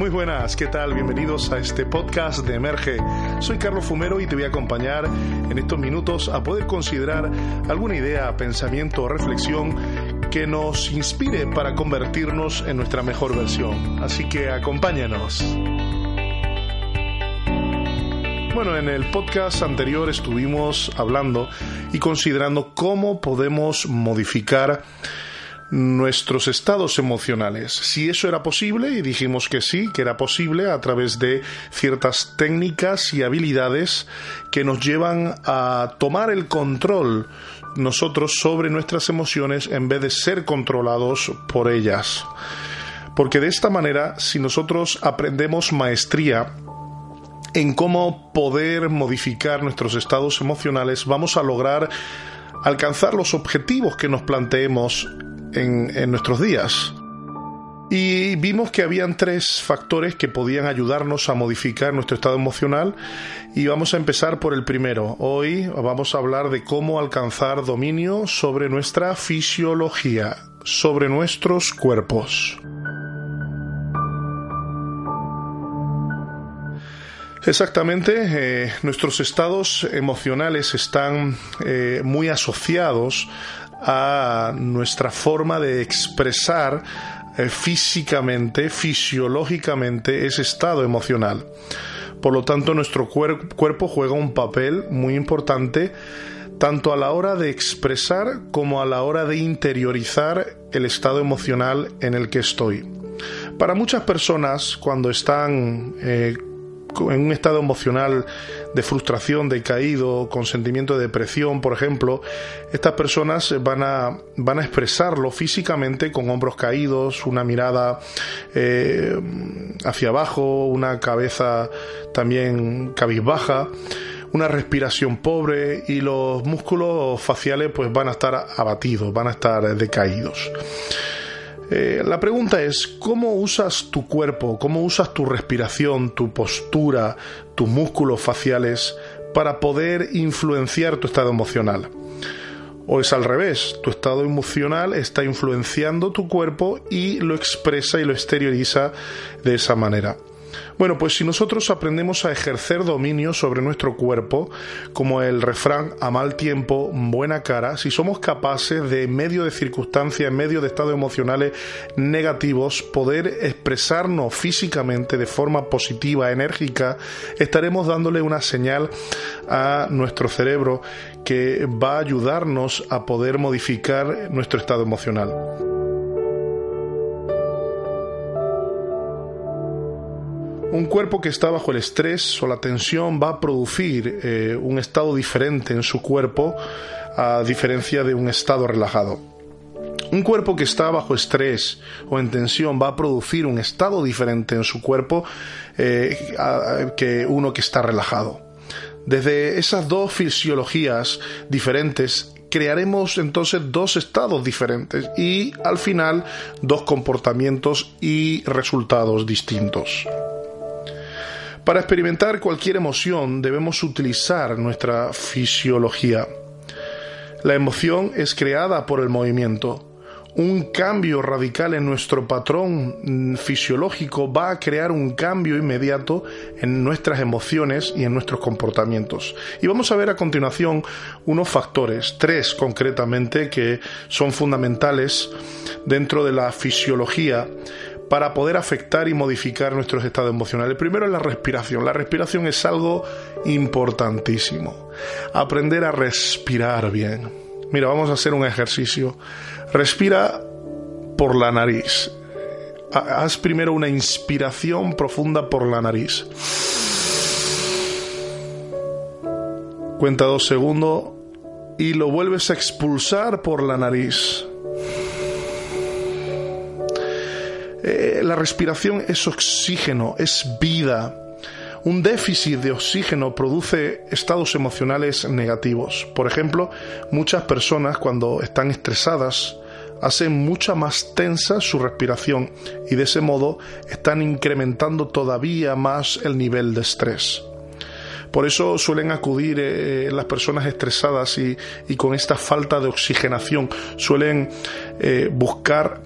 muy buenas, ¿qué tal? Bienvenidos a este podcast de Emerge. Soy Carlos Fumero y te voy a acompañar en estos minutos a poder considerar alguna idea, pensamiento o reflexión que nos inspire para convertirnos en nuestra mejor versión. Así que acompáñanos. Bueno, en el podcast anterior estuvimos hablando y considerando cómo podemos modificar nuestros estados emocionales. Si eso era posible, y dijimos que sí, que era posible a través de ciertas técnicas y habilidades que nos llevan a tomar el control nosotros sobre nuestras emociones en vez de ser controlados por ellas. Porque de esta manera, si nosotros aprendemos maestría en cómo poder modificar nuestros estados emocionales, vamos a lograr alcanzar los objetivos que nos planteemos en, nuestros días. Y vimos que habían tres factores que podían ayudarnos a modificar nuestro estado emocional y vamos a empezar por el primero. Hoy vamos a hablar de cómo alcanzar dominio sobre nuestra fisiología, sobre nuestros cuerpos. Exactamente, eh, nuestros estados emocionales están eh, muy asociados a nuestra forma de expresar eh, físicamente, fisiológicamente ese estado emocional. Por lo tanto, nuestro cuerpo juega un papel muy importante tanto a la hora de expresar como a la hora de interiorizar el estado emocional en el que estoy. Para muchas personas, cuando están en un estado emocional de frustración, de caído, con sentimiento de depresión, por ejemplo, estas personas van a, van a expresarlo físicamente con hombros caídos, una mirada eh, hacia abajo, una cabeza también cabizbaja una respiración pobre y los músculos faciales pues van a estar abatidos, van a estar decaídos. Eh, la pregunta es, ¿cómo usas tu cuerpo, cómo usas tu respiración, tu postura, tus músculos faciales para poder influenciar tu estado emocional? ¿O es al revés? Tu estado emocional está influenciando tu cuerpo y lo expresa y lo exterioriza de esa manera. Bueno, pues si nosotros aprendemos a ejercer dominio sobre nuestro cuerpo, como el refrán a mal tiempo, buena cara, si somos capaces de, en medio de circunstancias, en medio de estados emocionales negativos, poder expresarnos físicamente de forma positiva, enérgica, estaremos dándole una señal a nuestro cerebro que va a ayudarnos a poder modificar nuestro estado emocional. Un cuerpo que está bajo el estrés o la tensión va a producir eh, un estado diferente en su cuerpo a diferencia de un estado relajado. Un cuerpo que está bajo estrés o en tensión va a producir un estado diferente en su cuerpo eh, que uno que está relajado. Desde esas dos fisiologías diferentes crearemos entonces dos estados diferentes y al final dos comportamientos y resultados distintos. Para experimentar cualquier emoción debemos utilizar nuestra fisiología. La emoción es creada por el movimiento. Un cambio radical en nuestro patrón fisiológico va a crear un cambio inmediato en nuestras emociones y en nuestros comportamientos. Y vamos a ver a continuación unos factores, tres concretamente, que son fundamentales dentro de la fisiología para poder afectar y modificar nuestros estados emocionales. Primero es la respiración. La respiración es algo importantísimo. Aprender a respirar bien. Mira, vamos a hacer un ejercicio. Respira por la nariz. Haz primero una inspiración profunda por la nariz. Cuenta dos segundos y lo vuelves a expulsar por la nariz. Eh, la respiración es oxígeno, es vida. Un déficit de oxígeno produce estados emocionales negativos. Por ejemplo, muchas personas cuando están estresadas hacen mucha más tensa su respiración y de ese modo están incrementando todavía más el nivel de estrés. Por eso suelen acudir eh, las personas estresadas y, con esta falta de oxigenación, suelen eh, buscar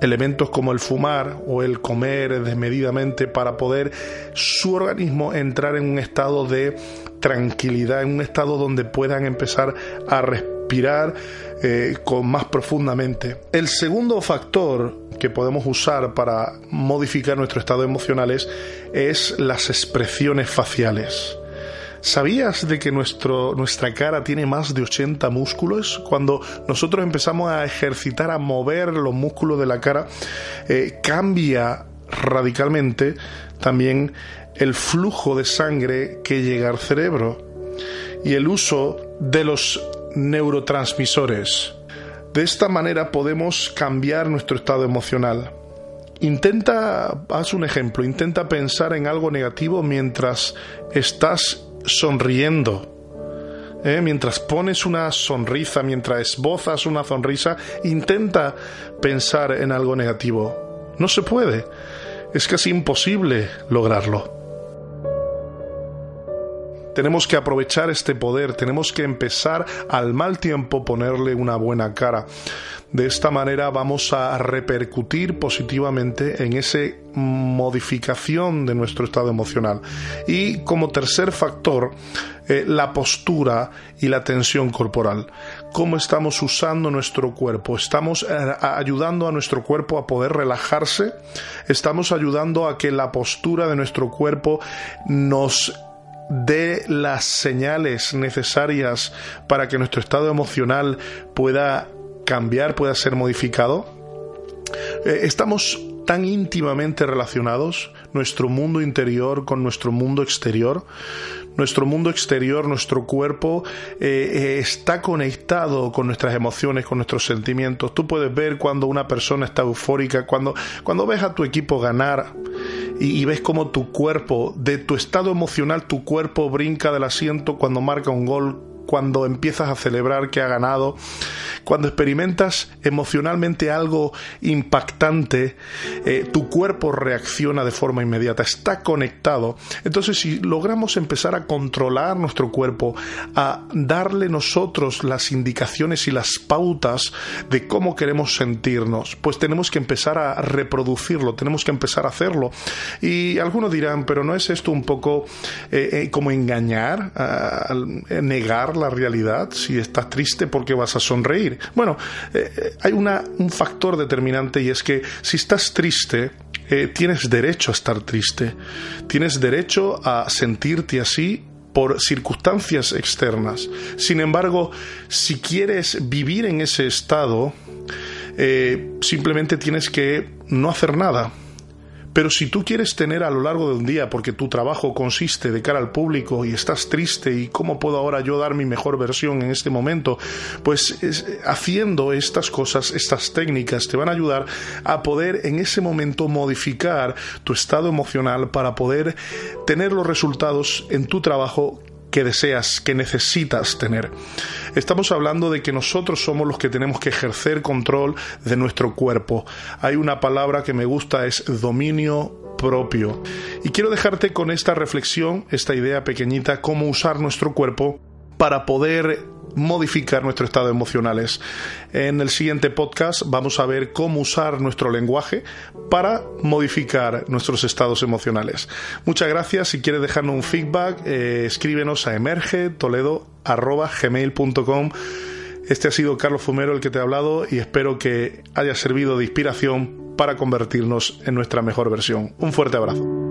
elementos como el fumar o el comer desmedidamente para poder su organismo entrar en un estado de tranquilidad, en un estado donde puedan empezar a respirar eh, con más profundamente. El segundo factor que podemos usar para modificar nuestro estado emocional es las expresiones faciales. ¿Sabías de que nuestro, nuestra cara tiene más de 80 músculos? Cuando nosotros empezamos a ejercitar, a mover los músculos de la cara, eh, cambia radicalmente también el flujo de sangre que llega al cerebro y el uso de los neurotransmisores. De esta manera podemos cambiar nuestro estado emocional. Intenta, haz un ejemplo, intenta pensar en algo negativo mientras estás sonriendo. ¿eh? Mientras pones una sonrisa, mientras esbozas una sonrisa, intenta pensar en algo negativo. No se puede. Es casi imposible lograrlo. Tenemos que aprovechar este poder, tenemos que empezar al mal tiempo ponerle una buena cara. De esta manera vamos a repercutir positivamente en esa modificación de nuestro estado emocional. Y como tercer factor, eh, la postura y la tensión corporal. Cómo estamos usando nuestro cuerpo. Estamos eh, ayudando a nuestro cuerpo a poder relajarse. Estamos ayudando a que la postura de nuestro cuerpo nos dé las señales necesarias para que nuestro estado emocional pueda cambiar, pueda ser modificado? Eh, estamos tan íntimamente relacionados, nuestro mundo interior con nuestro mundo exterior. Nuestro mundo exterior, nuestro cuerpo, eh, eh, está conectado con nuestras emociones, con nuestros sentimientos. Tú puedes ver cuando una persona está eufórica, cuando, cuando ves a tu equipo ganar y, y ves como tu cuerpo, de tu estado emocional, tu cuerpo brinca del asiento cuando marca un gol, cuando empiezas a celebrar que ha ganado cuando experimentas emocionalmente algo impactante, eh, tu cuerpo reacciona de forma inmediata, está conectado. Entonces, si logramos empezar a controlar nuestro cuerpo, a darle nosotros las indicaciones y las pautas de cómo queremos sentirnos, pues tenemos que empezar a reproducirlo, tenemos que empezar a hacerlo. Y algunos dirán, pero ¿no es esto un poco eh, eh, como engañar, negar la realidad? Si estás triste, porque vas a sonreír? Bueno, eh, eh, hay un factor determinante y es que si estás triste, eh, tienes derecho a estar triste, tienes derecho a sentirte así por circunstancias externas. Sin embargo, si quieres vivir en ese estado, simplemente tienes que no hacer nada pero si tú quieres tener a lo largo de un día, porque tu trabajo consiste de cara al público y estás triste y cómo puedo ahora yo dar mi mejor versión en este momento, pues haciendo estas cosas, estas técnicas te van a ayudar a poder en ese momento modificar tu estado emocional para poder tener los resultados en tu trabajo que deseas, que necesitas tener. Estamos hablando de que nosotros somos los que tenemos que ejercer control de nuestro cuerpo. Hay una palabra que me gusta, es dominio propio. Y quiero dejarte con esta reflexión, esta idea pequeñita, cómo usar nuestro cuerpo para poder modificar nuestros estados emocionales. En el siguiente podcast vamos a ver cómo usar nuestro lenguaje para modificar nuestros estados emocionales. Muchas gracias. Si quieres dejarnos un feedback, eh, escríbenos a emergetoledo.gmail.com. Este ha sido Carlos Fumero el que te ha hablado y espero que haya servido de inspiración para convertirnos en nuestra mejor versión. Un fuerte abrazo.